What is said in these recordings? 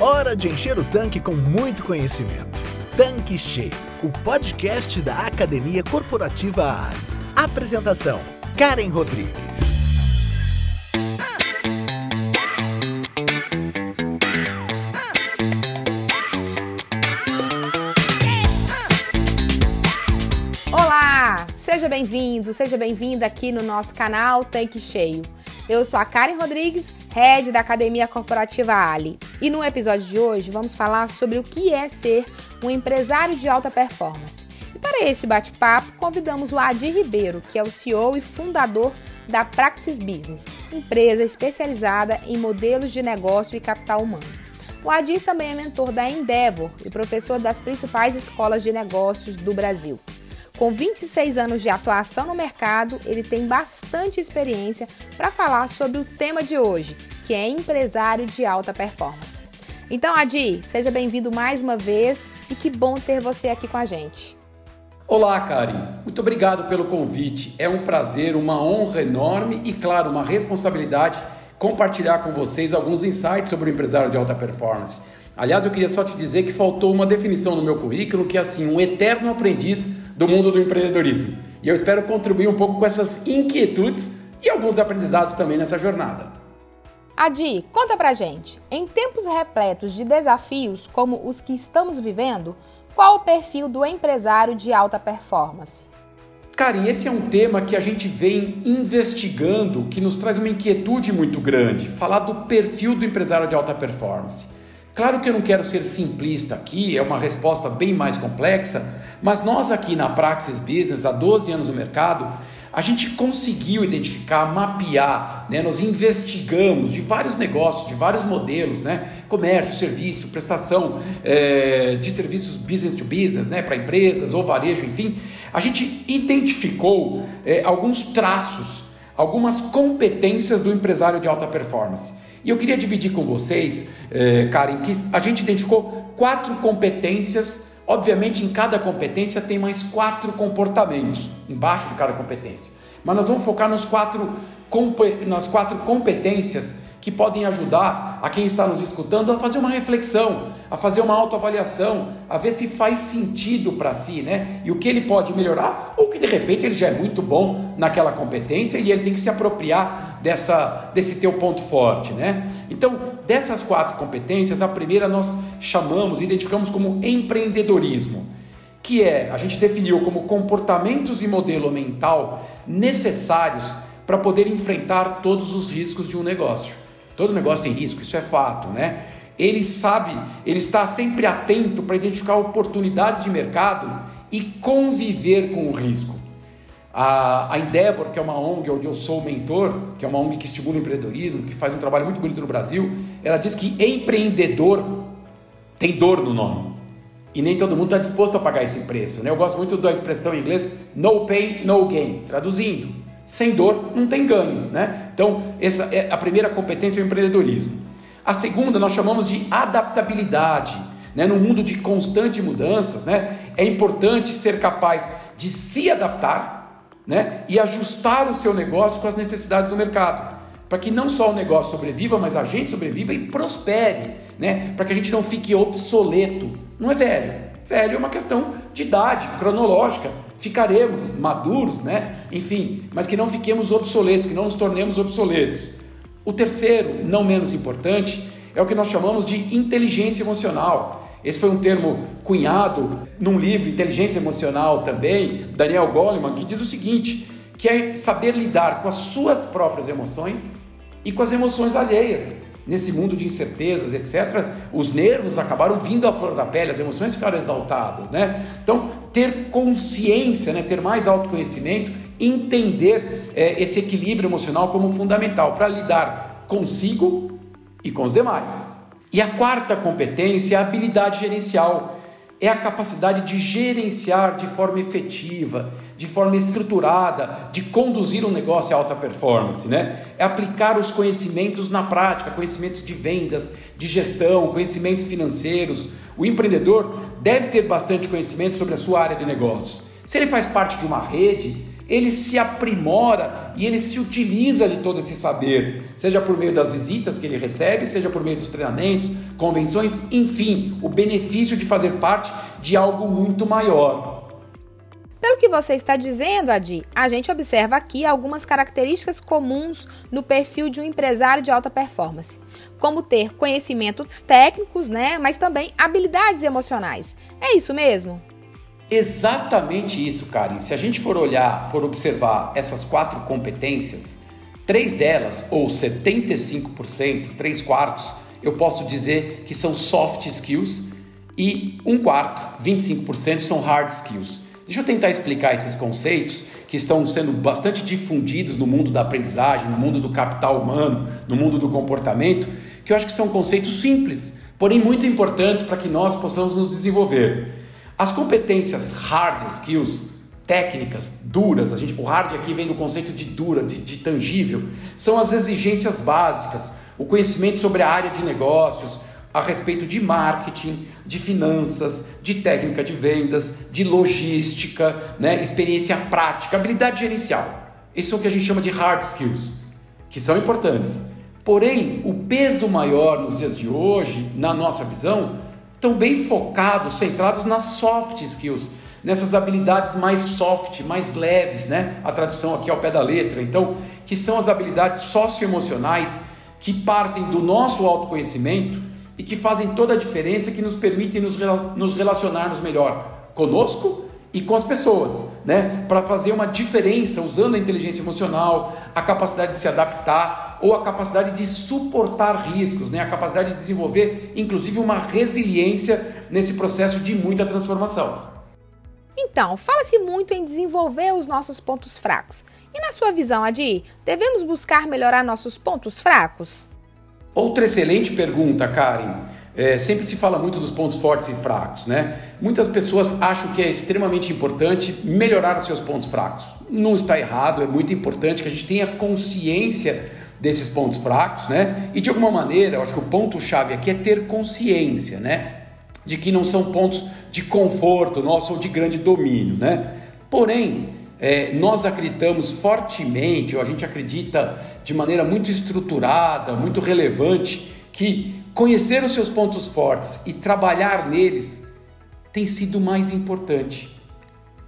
Hora de encher o tanque com muito conhecimento. Tanque Cheio, o podcast da Academia Corporativa Ali. Apresentação: Karen Rodrigues. Olá, seja bem-vindo, seja bem-vinda aqui no nosso canal Tanque Cheio. Eu sou a Karen Rodrigues, head da Academia Corporativa Ali. E no episódio de hoje vamos falar sobre o que é ser um empresário de alta performance. E para esse bate-papo, convidamos o Adi Ribeiro, que é o CEO e fundador da Praxis Business, empresa especializada em modelos de negócio e capital humano. O Adi também é mentor da Endeavor e professor das principais escolas de negócios do Brasil. Com 26 anos de atuação no mercado, ele tem bastante experiência para falar sobre o tema de hoje, que é empresário de alta performance. Então, Adi, seja bem-vindo mais uma vez e que bom ter você aqui com a gente. Olá, Karen. Muito obrigado pelo convite. É um prazer, uma honra enorme e, claro, uma responsabilidade compartilhar com vocês alguns insights sobre o empresário de alta performance. Aliás, eu queria só te dizer que faltou uma definição no meu currículo que é assim, um eterno aprendiz do mundo do empreendedorismo. E eu espero contribuir um pouco com essas inquietudes e alguns aprendizados também nessa jornada. Adi, conta pra gente. Em tempos repletos de desafios como os que estamos vivendo, qual o perfil do empresário de alta performance? Cara, e esse é um tema que a gente vem investigando, que nos traz uma inquietude muito grande, falar do perfil do empresário de alta performance. Claro que eu não quero ser simplista aqui, é uma resposta bem mais complexa, mas nós aqui na Praxis Business, há 12 anos no mercado, a gente conseguiu identificar, mapear, né? nós investigamos de vários negócios, de vários modelos, né? comércio, serviço, prestação é, de serviços business to business, né? para empresas ou varejo, enfim, a gente identificou é, alguns traços, algumas competências do empresário de alta performance. E eu queria dividir com vocês, eh, Karen, que a gente identificou quatro competências. Obviamente, em cada competência tem mais quatro comportamentos embaixo de cada competência. Mas nós vamos focar nos quatro, nas quatro competências que podem ajudar a quem está nos escutando a fazer uma reflexão, a fazer uma autoavaliação, a ver se faz sentido para si, né? E o que ele pode melhorar, ou que de repente ele já é muito bom naquela competência e ele tem que se apropriar dessa, desse teu ponto forte, né? Então, dessas quatro competências, a primeira nós chamamos, identificamos como empreendedorismo, que é, a gente definiu como comportamentos e modelo mental necessários para poder enfrentar todos os riscos de um negócio. Todo negócio tem risco, isso é fato, né? Ele sabe, ele está sempre atento para identificar oportunidades de mercado e conviver com o risco. A, Endeavor, que é uma ONG onde eu sou mentor, que é uma ONG que estimula o empreendedorismo, que faz um trabalho muito bonito no Brasil, ela diz que empreendedor tem dor no nome. E nem todo mundo está disposto a pagar esse preço. Né? Eu gosto muito da expressão em inglês no pain, no gain. Traduzindo, sem dor não tem ganho, né? Então, essa é a primeira competência é o empreendedorismo. A segunda nós chamamos de adaptabilidade, né? No mundo de constantes mudanças, né? É importante ser capaz de se adaptar, né? E ajustar o seu negócio com as necessidades do mercado, para que não só o negócio sobreviva, mas a gente sobreviva e prospere, né? Para que a gente não fique obsoleto. Não é velho. Velho é uma questão de idade cronológica ficaremos maduros, né? Enfim, mas que não fiquemos obsoletos, que não nos tornemos obsoletos. O terceiro, não menos importante, é o que nós chamamos de inteligência emocional. Esse foi um termo cunhado num livro Inteligência Emocional também, Daniel Goleman, que diz o seguinte, que é saber lidar com as suas próprias emoções e com as emoções alheias nesse mundo de incertezas, etc., os nervos acabaram vindo à flor da pele, as emoções ficaram exaltadas, né? Então, ter consciência, né? ter mais autoconhecimento, entender é, esse equilíbrio emocional como fundamental para lidar consigo e com os demais. E a quarta competência é a habilidade gerencial é a capacidade de gerenciar de forma efetiva, de forma estruturada, de conduzir um negócio a alta performance, né? É aplicar os conhecimentos na prática, conhecimentos de vendas, de gestão, conhecimentos financeiros. O empreendedor deve ter bastante conhecimento sobre a sua área de negócios. Se ele faz parte de uma rede, ele se aprimora e ele se utiliza de todo esse saber, seja por meio das visitas que ele recebe, seja por meio dos treinamentos, convenções, enfim, o benefício de fazer parte de algo muito maior. Pelo que você está dizendo, Adi, a gente observa aqui algumas características comuns no perfil de um empresário de alta performance, como ter conhecimentos técnicos, né, mas também habilidades emocionais. É isso mesmo? Exatamente isso, Karen. Se a gente for olhar, for observar essas quatro competências, três delas, ou 75%, três quartos, eu posso dizer que são soft skills e um quarto, 25%, são hard skills. Deixa eu tentar explicar esses conceitos que estão sendo bastante difundidos no mundo da aprendizagem, no mundo do capital humano, no mundo do comportamento, que eu acho que são conceitos simples, porém muito importantes para que nós possamos nos desenvolver. As competências hard skills, técnicas, duras, a gente, o hard aqui vem do conceito de dura, de, de tangível, são as exigências básicas, o conhecimento sobre a área de negócios, a respeito de marketing, de finanças, de técnica de vendas, de logística, né, experiência prática, habilidade gerencial. Isso é o que a gente chama de hard skills, que são importantes. Porém, o peso maior nos dias de hoje, na nossa visão, estão bem focados, centrados nas soft skills, nessas habilidades mais soft, mais leves, né? A tradução aqui ao pé da letra. Então, que são as habilidades socioemocionais que partem do nosso autoconhecimento e que fazem toda a diferença, que nos permitem nos, nos relacionarmos melhor conosco e com as pessoas, né? Para fazer uma diferença usando a inteligência emocional, a capacidade de se adaptar ou a capacidade de suportar riscos, né? A capacidade de desenvolver, inclusive, uma resiliência nesse processo de muita transformação. Então, fala-se muito em desenvolver os nossos pontos fracos. E na sua visão, Adi, devemos buscar melhorar nossos pontos fracos? Outra excelente pergunta, Karen. É, sempre se fala muito dos pontos fortes e fracos, né? Muitas pessoas acham que é extremamente importante melhorar os seus pontos fracos. Não está errado, é muito importante que a gente tenha consciência desses pontos fracos, né? E de alguma maneira, eu acho que o ponto-chave aqui é ter consciência, né? De que não são pontos de conforto nosso ou de grande domínio, né? Porém, é, nós acreditamos fortemente, ou a gente acredita de maneira muito estruturada, muito relevante, que Conhecer os seus pontos fortes e trabalhar neles tem sido mais importante,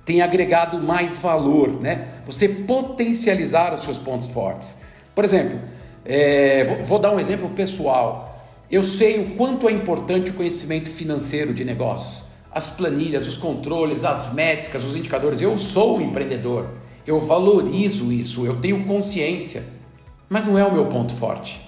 tem agregado mais valor, né? Você potencializar os seus pontos fortes. Por exemplo, é, vou, vou dar um exemplo pessoal. Eu sei o quanto é importante o conhecimento financeiro de negócios, as planilhas, os controles, as métricas, os indicadores. Eu sou um empreendedor, eu valorizo isso, eu tenho consciência, mas não é o meu ponto forte.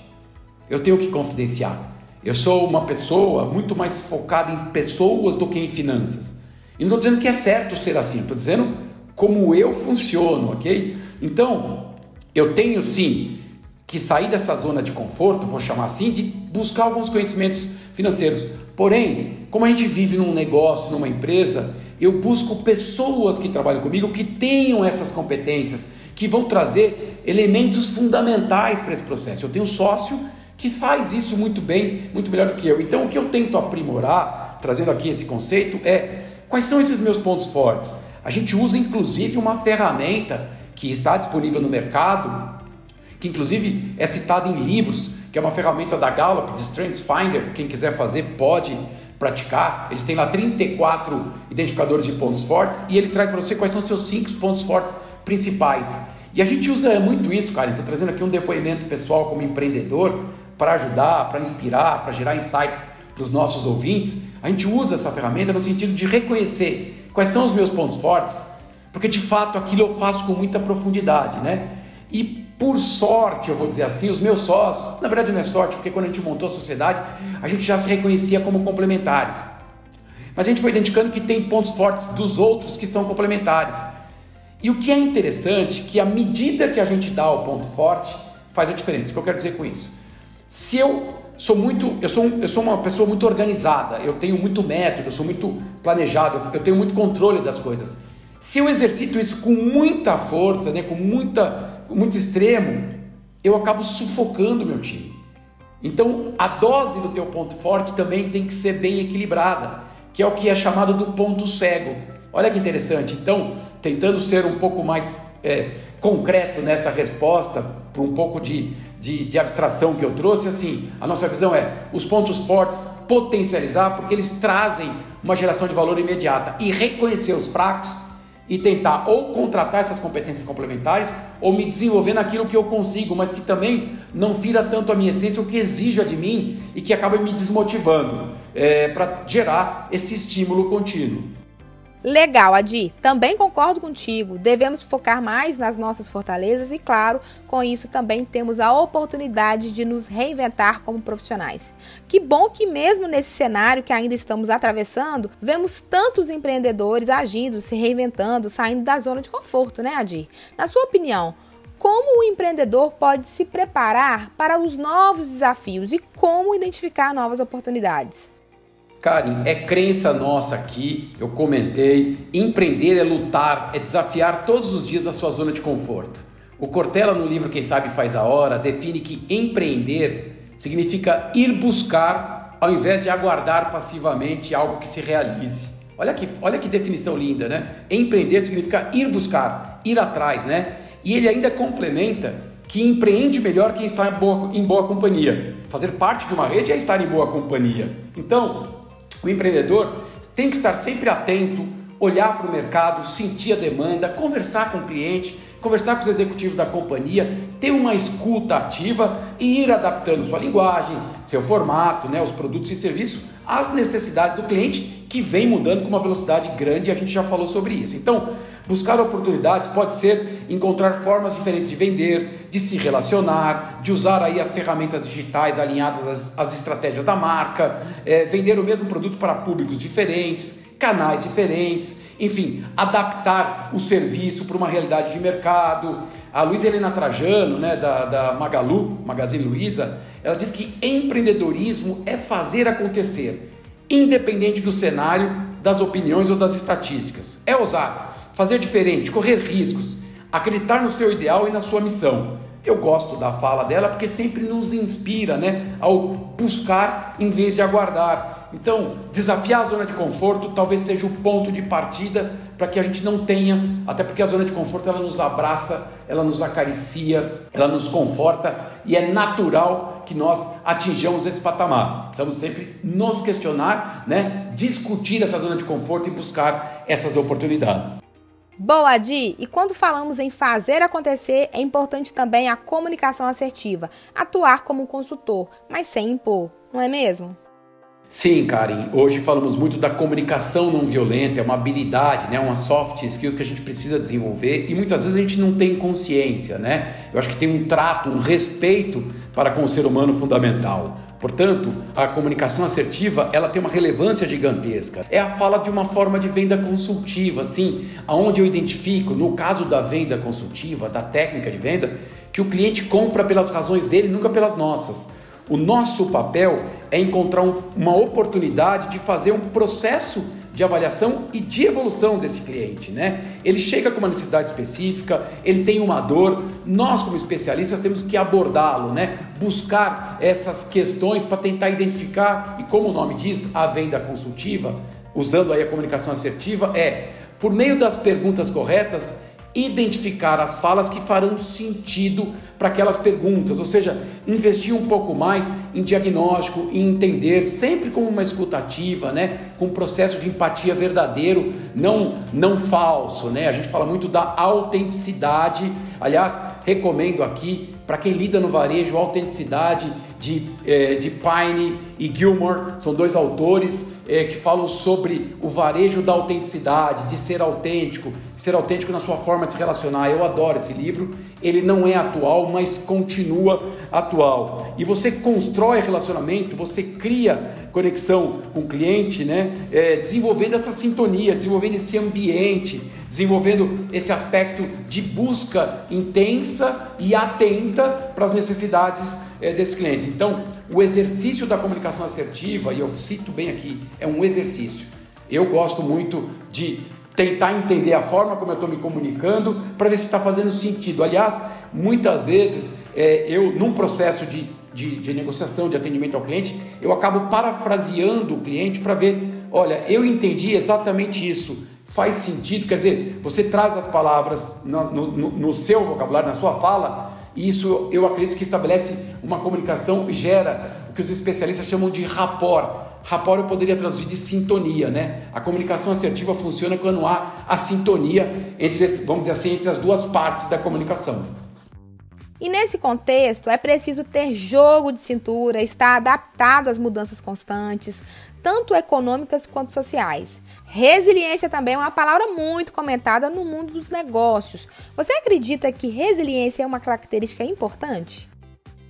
Eu tenho que confidenciar. Eu sou uma pessoa muito mais focada em pessoas do que em finanças. E não estou dizendo que é certo ser assim, estou dizendo como eu funciono, ok? Então, eu tenho sim que sair dessa zona de conforto, vou chamar assim, de buscar alguns conhecimentos financeiros. Porém, como a gente vive num negócio, numa empresa, eu busco pessoas que trabalham comigo que tenham essas competências, que vão trazer elementos fundamentais para esse processo. Eu tenho sócio que faz isso muito bem, muito melhor do que eu. Então, o que eu tento aprimorar, trazendo aqui esse conceito, é quais são esses meus pontos fortes. A gente usa inclusive uma ferramenta que está disponível no mercado, que inclusive é citada em livros, que é uma ferramenta da Gallup, de Strengths Finder. Quem quiser fazer pode praticar. Eles têm lá 34 identificadores de pontos fortes e ele traz para você quais são seus cinco pontos fortes principais. E a gente usa muito isso, cara. Estou trazendo aqui um depoimento pessoal como empreendedor para ajudar, para inspirar, para gerar insights para os nossos ouvintes, a gente usa essa ferramenta no sentido de reconhecer quais são os meus pontos fortes, porque de fato aquilo eu faço com muita profundidade, né? E por sorte, eu vou dizer assim, os meus sócios, na verdade não é sorte, porque quando a gente montou a sociedade, a gente já se reconhecia como complementares. Mas a gente foi identificando que tem pontos fortes dos outros que são complementares. E o que é interessante, que a medida que a gente dá ao ponto forte faz a diferença. O que eu quero dizer com isso? Se eu sou muito, eu sou, eu sou uma pessoa muito organizada, eu tenho muito método, eu sou muito planejado, eu tenho muito controle das coisas. Se eu exercito isso com muita força, né, com muita, muito extremo, eu acabo sufocando meu time. Então, a dose do teu ponto forte também tem que ser bem equilibrada, que é o que é chamado do ponto cego. Olha que interessante. Então, tentando ser um pouco mais é, concreto nessa resposta, por um pouco de, de, de, abstração que eu trouxe, assim, a nossa visão é os pontos fortes potencializar, porque eles trazem uma geração de valor imediata e reconhecer os fracos e tentar ou contratar essas competências complementares ou me desenvolver naquilo que eu consigo, mas que também não fira tanto a minha essência, o que exija de mim e que acaba me desmotivando é, para gerar esse estímulo contínuo. Legal, Adi. Também concordo contigo. Devemos focar mais nas nossas fortalezas e, claro, com isso também temos a oportunidade de nos reinventar como profissionais. Que bom que, mesmo nesse cenário que ainda estamos atravessando, vemos tantos empreendedores agindo, se reinventando, saindo da zona de conforto, né, Adi? Na sua opinião, como o empreendedor pode se preparar para os novos desafios e como identificar novas oportunidades? Karen, é crença nossa aqui, eu comentei, empreender é lutar, é desafiar todos os dias a sua zona de conforto. O Cortella, no livro Quem Sabe Faz a Hora, define que empreender significa ir buscar ao invés de aguardar passivamente algo que se realize. Olha que, olha que definição linda, né? Empreender significa ir buscar, ir atrás, né? E ele ainda complementa que empreende melhor quem está em boa, em boa companhia. Fazer parte de uma rede é estar em boa companhia. Então, o empreendedor tem que estar sempre atento, olhar para o mercado, sentir a demanda, conversar com o cliente, conversar com os executivos da companhia, ter uma escuta ativa e ir adaptando sua linguagem, seu formato, né, os produtos e serviços às necessidades do cliente que vem mudando com uma velocidade grande e a gente já falou sobre isso. Então, buscar oportunidades pode ser encontrar formas diferentes de vender, de se relacionar, de usar aí as ferramentas digitais alinhadas às, às estratégias da marca, é, vender o mesmo produto para públicos diferentes, canais diferentes, enfim, adaptar o serviço para uma realidade de mercado. A Luiza Helena Trajano, né, da, da Magalu, Magazine Luiza, ela diz que empreendedorismo é fazer acontecer, independente do cenário, das opiniões ou das estatísticas. É ousar, fazer diferente, correr riscos, acreditar no seu ideal e na sua missão. Eu gosto da fala dela porque sempre nos inspira, né, ao buscar em vez de aguardar. Então, desafiar a zona de conforto talvez seja o ponto de partida para que a gente não tenha, até porque a zona de conforto ela nos abraça, ela nos acaricia, ela nos conforta e é natural que nós atinjamos esse patamar. Precisamos sempre nos questionar, né, discutir essa zona de conforto e buscar essas oportunidades. Boa, Di! E quando falamos em fazer acontecer, é importante também a comunicação assertiva, atuar como consultor, mas sem impor, não é mesmo? Sim, Karen. Hoje falamos muito da comunicação não violenta, é uma habilidade, né? uma soft skills que a gente precisa desenvolver e muitas vezes a gente não tem consciência, né? Eu acho que tem um trato, um respeito para com o ser humano fundamental. Portanto, a comunicação assertiva, ela tem uma relevância gigantesca. É a fala de uma forma de venda consultiva, assim, aonde eu identifico, no caso da venda consultiva, da técnica de venda, que o cliente compra pelas razões dele, nunca pelas nossas. O nosso papel é encontrar um, uma oportunidade de fazer um processo de avaliação e de evolução desse cliente, né? Ele chega com uma necessidade específica, ele tem uma dor, nós como especialistas temos que abordá-lo, né? Buscar essas questões para tentar identificar e como o nome diz, a venda consultiva, usando aí a comunicação assertiva, é por meio das perguntas corretas identificar as falas que farão sentido para aquelas perguntas, ou seja, investir um pouco mais em diagnóstico e entender sempre como uma escutativa, né, com um processo de empatia verdadeiro, não não falso, né? A gente fala muito da autenticidade. Aliás, recomendo aqui para quem lida no varejo, autenticidade de, é, de Pine e Gilmore, são dois autores é, que falam sobre o varejo da autenticidade, de ser autêntico, ser autêntico na sua forma de se relacionar. Eu adoro esse livro, ele não é atual, mas continua atual. E você constrói relacionamento, você cria conexão com o cliente, né? É, desenvolvendo essa sintonia, desenvolvendo esse ambiente, desenvolvendo esse aspecto de busca intensa e atenta para as necessidades é, desses clientes. Então, o exercício da comunicação assertiva, e eu cito bem aqui, é um exercício. Eu gosto muito de tentar entender a forma como eu estou me comunicando para ver se está fazendo sentido. Aliás, muitas vezes é, eu, num processo de, de, de, negociação, de atendimento ao cliente, eu acabo parafraseando o cliente para ver: olha, eu entendi exatamente isso. faz sentido, quer dizer, você traz as palavras no, no, no seu vocabulário, na sua fala, e isso eu acredito que estabelece uma comunicação e gera o que os especialistas chamam de rapport. Rapport eu poderia traduzir de sintonia, né? A comunicação assertiva funciona quando há a sintonia entre, vamos dizer assim, entre as duas partes da comunicação. E nesse contexto, é preciso ter jogo de cintura, estar adaptado às mudanças constantes, tanto econômicas quanto sociais. Resiliência também é uma palavra muito comentada no mundo dos negócios. Você acredita que resiliência é uma característica importante?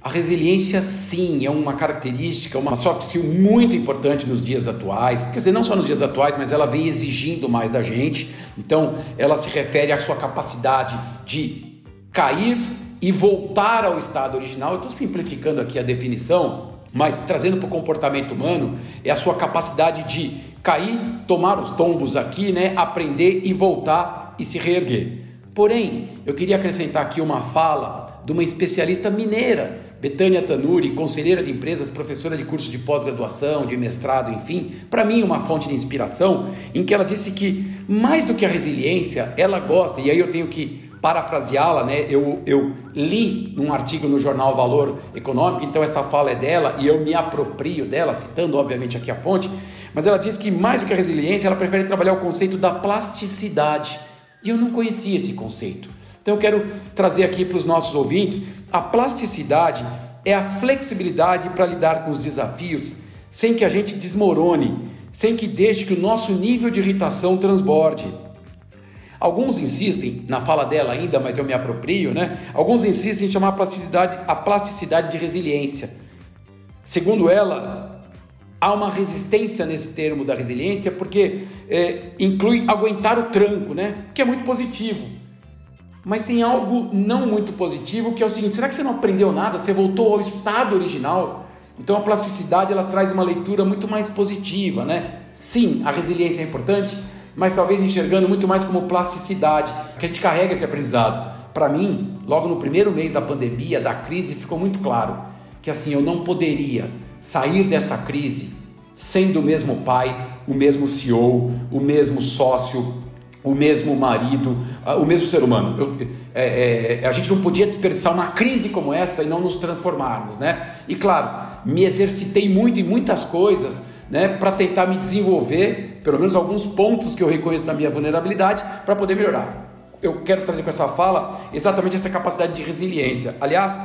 A resiliência, sim, é uma característica, uma soft skill muito importante nos dias atuais. Quer dizer, não só nos dias atuais, mas ela vem exigindo mais da gente. Então, ela se refere à sua capacidade de cair e voltar ao estado original. Eu estou simplificando aqui a definição, mas trazendo para o comportamento humano, é a sua capacidade de cair, tomar os tombos aqui, né? aprender e voltar e se reerguer. Porém, eu queria acrescentar aqui uma fala de uma especialista mineira Betânia Tanuri, conselheira de empresas, professora de curso de pós-graduação, de mestrado, enfim, para mim uma fonte de inspiração, em que ela disse que mais do que a resiliência, ela gosta, e aí eu tenho que parafraseá-la, né? Eu, eu li num artigo no jornal Valor Econômico, então essa fala é dela e eu me aproprio dela, citando obviamente aqui a fonte, mas ela diz que mais do que a resiliência, ela prefere trabalhar o conceito da plasticidade. E eu não conhecia esse conceito. Então eu quero trazer aqui para os nossos ouvintes a plasticidade é a flexibilidade para lidar com os desafios sem que a gente desmorone, sem que deixe que o nosso nível de irritação transborde. Alguns insistem, na fala dela ainda, mas eu me aproprio, né? Alguns insistem em chamar a plasticidade, a plasticidade de resiliência. Segundo ela, há uma resistência nesse termo da resiliência porque é, inclui aguentar o tranco, né? Que é muito positivo. Mas tem algo não muito positivo que é o seguinte: será que você não aprendeu nada? Você voltou ao estado original? Então a plasticidade ela traz uma leitura muito mais positiva, né? Sim, a resiliência é importante, mas talvez enxergando muito mais como plasticidade, que a gente carrega esse aprendizado. Para mim, logo no primeiro mês da pandemia, da crise, ficou muito claro que assim eu não poderia sair dessa crise sendo o mesmo pai, o mesmo CEO, o mesmo sócio, o mesmo marido, o mesmo ser humano. Eu, é, é, a gente não podia desperdiçar uma crise como essa e não nos transformarmos, né? E claro, me exercitei muito em muitas coisas, né, para tentar me desenvolver, pelo menos alguns pontos que eu reconheço da minha vulnerabilidade, para poder melhorar. Eu quero trazer com essa fala exatamente essa capacidade de resiliência. Aliás,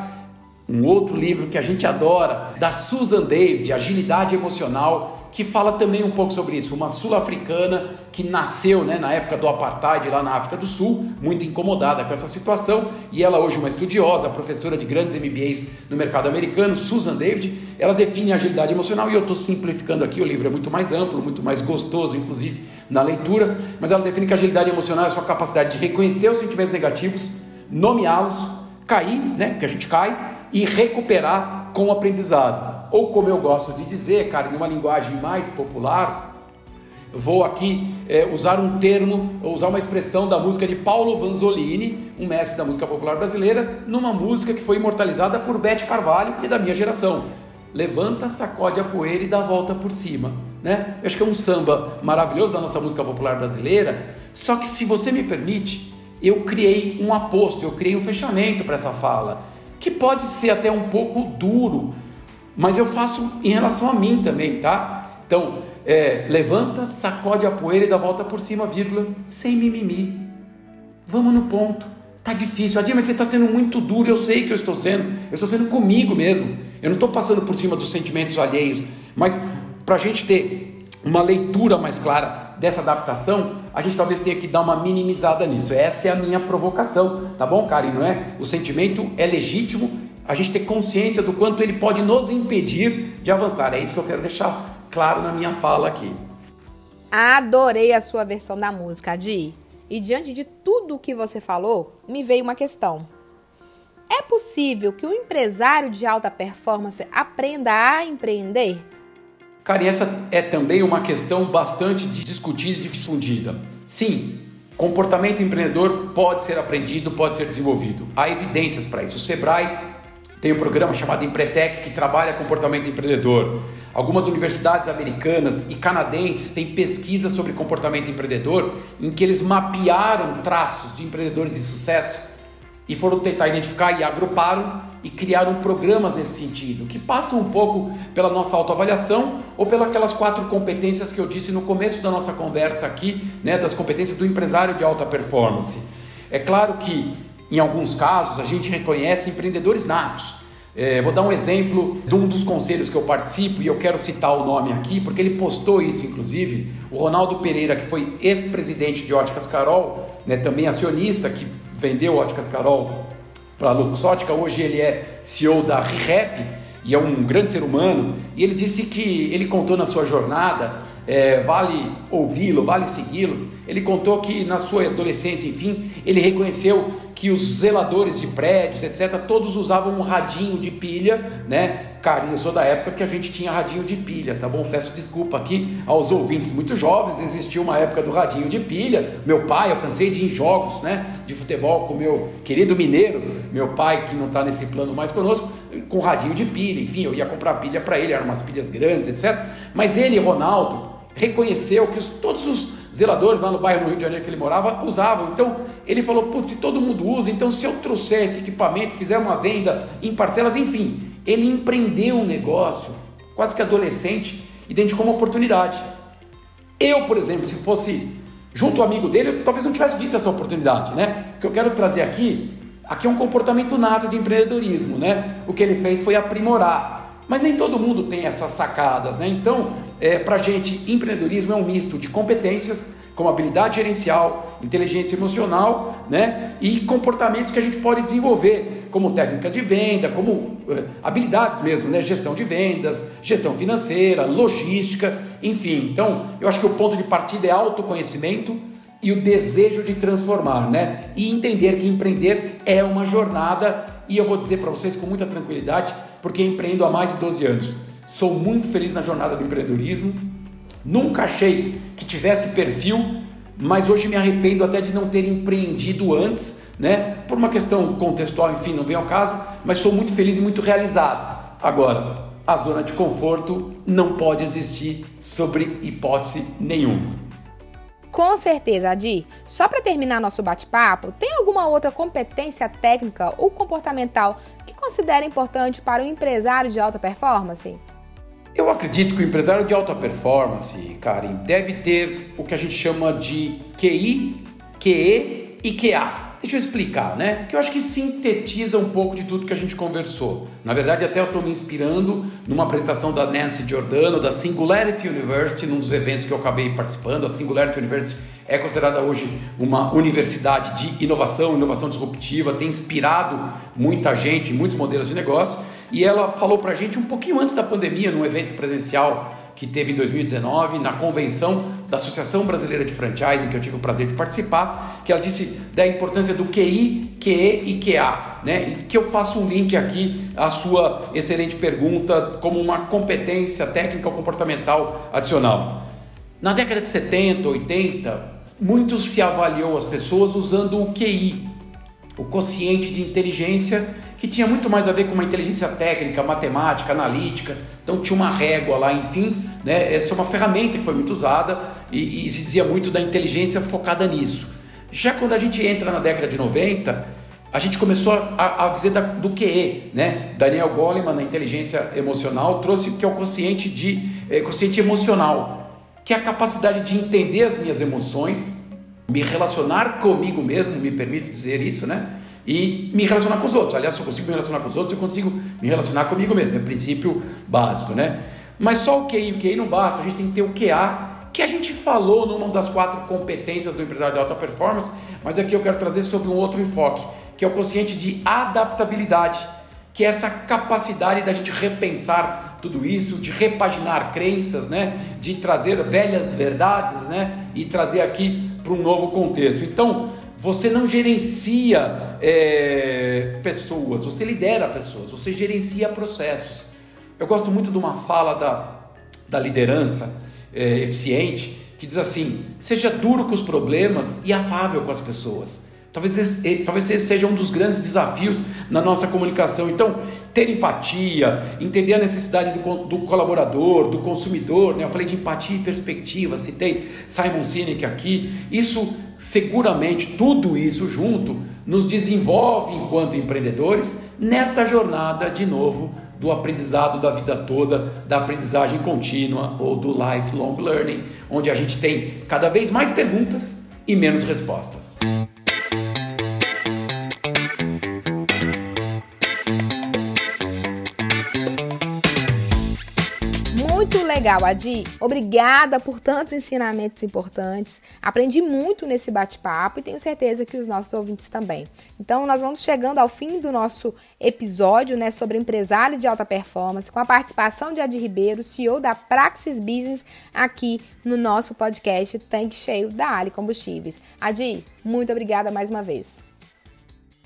um outro livro que a gente adora, da Susan David, Agilidade Emocional, que fala também um pouco sobre isso. Uma sul-africana que nasceu né, na época do apartheid lá na África do Sul, muito incomodada com essa situação, e ela hoje uma estudiosa, professora de grandes MBAs no mercado americano, Susan David, ela define agilidade emocional, e eu estou simplificando aqui, o livro é muito mais amplo, muito mais gostoso, inclusive, na leitura, mas ela define que agilidade emocional é a sua capacidade de reconhecer os sentimentos negativos, nomeá-los, cair, né, porque a gente cai, e recuperar com o aprendizado ou como eu gosto de dizer, cara, numa linguagem mais popular, vou aqui é, usar um termo, usar uma expressão da música de Paulo Vanzolini, um mestre da música popular brasileira, numa música que foi imortalizada por Bete Carvalho, é da minha geração. Levanta, sacode a poeira e dá a volta por cima. Né? Eu acho que é um samba maravilhoso da nossa música popular brasileira, só que se você me permite, eu criei um aposto, eu criei um fechamento para essa fala, que pode ser até um pouco duro, mas eu faço em relação a mim também, tá? Então, é, levanta, sacode a poeira e dá volta por cima, vírgula, sem mimimi. Vamos no ponto. Tá difícil. Adir, mas você está sendo muito duro. Eu sei que eu estou sendo. Eu estou sendo comigo mesmo. Eu não estou passando por cima dos sentimentos alheios. Mas para a gente ter uma leitura mais clara dessa adaptação, a gente talvez tenha que dar uma minimizada nisso. Essa é a minha provocação, tá bom, Karen? Não é? O sentimento é legítimo a gente ter consciência do quanto ele pode nos impedir de avançar. É isso que eu quero deixar claro na minha fala aqui. Adorei a sua versão da música, Adi. E diante de tudo o que você falou, me veio uma questão. É possível que um empresário de alta performance aprenda a empreender? Cara, e essa é também uma questão bastante discutida e difundida. Sim, comportamento empreendedor pode ser aprendido, pode ser desenvolvido. Há evidências para isso. O Sebrae tem um programa chamado Empretec que trabalha comportamento empreendedor. Algumas universidades americanas e canadenses têm pesquisas sobre comportamento empreendedor em que eles mapearam traços de empreendedores de sucesso e foram tentar identificar e agruparam e criaram programas nesse sentido, que passam um pouco pela nossa autoavaliação ou pelas quatro competências que eu disse no começo da nossa conversa aqui, né, das competências do empresário de alta performance. É claro que em alguns casos a gente reconhece empreendedores natos. É, vou dar um exemplo de um dos conselhos que eu participo e eu quero citar o nome aqui, porque ele postou isso, inclusive. O Ronaldo Pereira, que foi ex-presidente de Óticas Carol, né, também acionista, que vendeu Óticas Carol para a Luxótica, hoje ele é CEO da ReHap e é um grande ser humano. E ele disse que ele contou na sua jornada, é, vale ouvi-lo, vale segui-lo. Ele contou que na sua adolescência, enfim, ele reconheceu que os zeladores de prédios, etc., todos usavam um radinho de pilha, né? Carinho, sou da época que a gente tinha radinho de pilha, tá bom? Peço desculpa aqui aos ouvintes muito jovens, existia uma época do radinho de pilha. Meu pai, eu cansei de ir em jogos, né? De futebol com meu querido mineiro, meu pai que não está nesse plano mais conosco, com radinho de pilha, enfim, eu ia comprar pilha para ele, eram umas pilhas grandes, etc. Mas ele, Ronaldo, reconheceu que os, todos os zeladores lá no bairro no Rio de Janeiro que ele morava usavam. Então ele falou: Putz, se todo mundo usa, então se eu trouxer esse equipamento, fizer uma venda em parcelas, enfim, ele empreendeu um negócio, quase que adolescente, identificou uma oportunidade. Eu, por exemplo, se fosse junto ao amigo dele, talvez não tivesse visto essa oportunidade, né? O que eu quero trazer aqui, aqui é um comportamento nato de empreendedorismo, né? O que ele fez foi aprimorar. Mas nem todo mundo tem essas sacadas, né? Então, é, para gente, empreendedorismo é um misto de competências, como habilidade gerencial, inteligência emocional, né? E comportamentos que a gente pode desenvolver, como técnicas de venda, como é, habilidades mesmo, né? Gestão de vendas, gestão financeira, logística, enfim. Então, eu acho que o ponto de partida é autoconhecimento e o desejo de transformar, né? E entender que empreender é uma jornada, e eu vou dizer para vocês com muita tranquilidade, porque empreendo há mais de 12 anos. Sou muito feliz na jornada do empreendedorismo. Nunca achei que tivesse perfil, mas hoje me arrependo até de não ter empreendido antes, né? Por uma questão contextual, enfim, não vem ao caso, mas sou muito feliz e muito realizado. Agora, a zona de conforto não pode existir sobre hipótese nenhuma. Com certeza, Adi. Só para terminar nosso bate-papo, tem alguma outra competência técnica ou comportamental considera importante para o empresário de alta performance? Eu acredito que o empresário de alta performance, Karen, deve ter o que a gente chama de QI, QE e QA. Deixa eu explicar, né? Que eu acho que sintetiza um pouco de tudo que a gente conversou. Na verdade, até eu estou me inspirando numa apresentação da Nancy Giordano, da Singularity University, num dos eventos que eu acabei participando. A Singularity University é considerada hoje uma universidade de inovação, inovação disruptiva, tem inspirado muita gente, muitos modelos de negócio. E ela falou para a gente um pouquinho antes da pandemia, num evento presencial que teve em 2019, na convenção da Associação Brasileira de Franchising, que eu tive o prazer de participar, que ela disse da importância do QI, QE e QA, né? E que eu faço um link aqui à sua excelente pergunta como uma competência técnica ou comportamental adicional. Na década de 70, 80, muito se avaliou as pessoas usando o QI, o quociente de inteligência que tinha muito mais a ver com uma inteligência técnica, matemática, analítica, então tinha uma régua lá, enfim, né? essa é uma ferramenta que foi muito usada e, e se dizia muito da inteligência focada nisso. Já quando a gente entra na década de 90, a gente começou a, a dizer da, do QE, né? Daniel Goleman, na inteligência emocional, trouxe o que é o consciente, de, é, consciente emocional, que é a capacidade de entender as minhas emoções, me relacionar comigo mesmo, me permite dizer isso, né? e me relacionar com os outros. Aliás, se eu consigo me relacionar com os outros, eu consigo me relacionar comigo mesmo. É princípio básico, né? Mas só o QI, o QI não basta, a gente tem que ter o QA, que a gente falou numa das quatro competências do empresário de alta performance, mas aqui eu quero trazer sobre um outro enfoque, que é o consciente de adaptabilidade, que é essa capacidade da gente repensar tudo isso, de repaginar crenças, né? De trazer velhas verdades, né? E trazer aqui para um novo contexto. Então, você não gerencia é, pessoas, você lidera pessoas, você gerencia processos. Eu gosto muito de uma fala da, da liderança é, eficiente que diz assim: seja duro com os problemas e afável com as pessoas. Talvez esse, talvez esse seja um dos grandes desafios na nossa comunicação. Então, ter empatia, entender a necessidade do, do colaborador, do consumidor. Né? Eu falei de empatia e perspectiva, citei Simon Sinek aqui. Isso seguramente, tudo isso junto, nos desenvolve enquanto empreendedores nesta jornada, de novo, do aprendizado da vida toda, da aprendizagem contínua ou do lifelong learning, onde a gente tem cada vez mais perguntas e menos respostas. Legal, Adi. Obrigada por tantos ensinamentos importantes. Aprendi muito nesse bate-papo e tenho certeza que os nossos ouvintes também. Então, nós vamos chegando ao fim do nosso episódio né, sobre empresário de alta performance, com a participação de Adi Ribeiro, CEO da Praxis Business, aqui no nosso podcast Tanque Cheio da Ali Combustíveis. Adi, muito obrigada mais uma vez.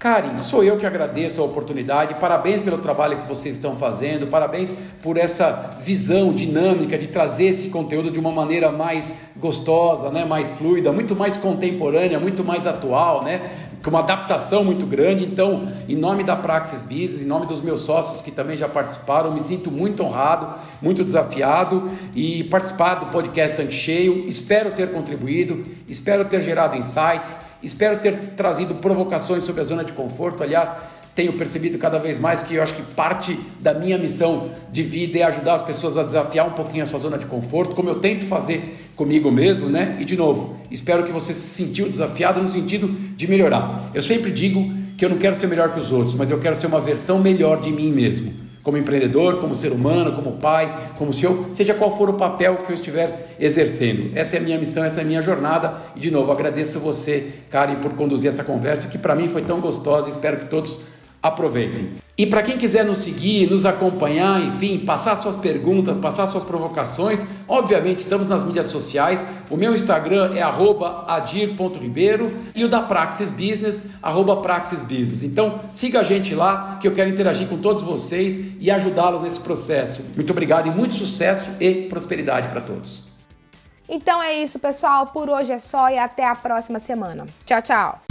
Karen, sou eu que agradeço a oportunidade. Parabéns pelo trabalho que vocês estão fazendo. Parabéns por essa visão dinâmica de trazer esse conteúdo de uma maneira mais gostosa, né? mais fluida, muito mais contemporânea, muito mais atual, né? com uma adaptação muito grande. Então, em nome da Praxis Business, em nome dos meus sócios que também já participaram, me sinto muito honrado, muito desafiado e participar do podcast Tanque Cheio. Espero ter contribuído, espero ter gerado insights Espero ter trazido provocações sobre a zona de conforto. Aliás, tenho percebido cada vez mais que eu acho que parte da minha missão de vida é ajudar as pessoas a desafiar um pouquinho a sua zona de conforto, como eu tento fazer comigo mesmo, né? E de novo, espero que você se sentiu desafiado no sentido de melhorar. Eu sempre digo que eu não quero ser melhor que os outros, mas eu quero ser uma versão melhor de mim mesmo como empreendedor, como ser humano, como pai, como CEO, seja qual for o papel que eu estiver exercendo. Essa é a minha missão, essa é a minha jornada. E de novo, agradeço você, Karen, por conduzir essa conversa que para mim foi tão gostosa. Espero que todos aproveitem. E para quem quiser nos seguir, nos acompanhar, enfim, passar suas perguntas, passar suas provocações, obviamente estamos nas mídias sociais. O meu Instagram é adir.ribeiro e o da Praxis Business, Praxis Business. Então siga a gente lá que eu quero interagir com todos vocês e ajudá-los nesse processo. Muito obrigado e muito sucesso e prosperidade para todos. Então é isso, pessoal. Por hoje é só e até a próxima semana. Tchau, tchau.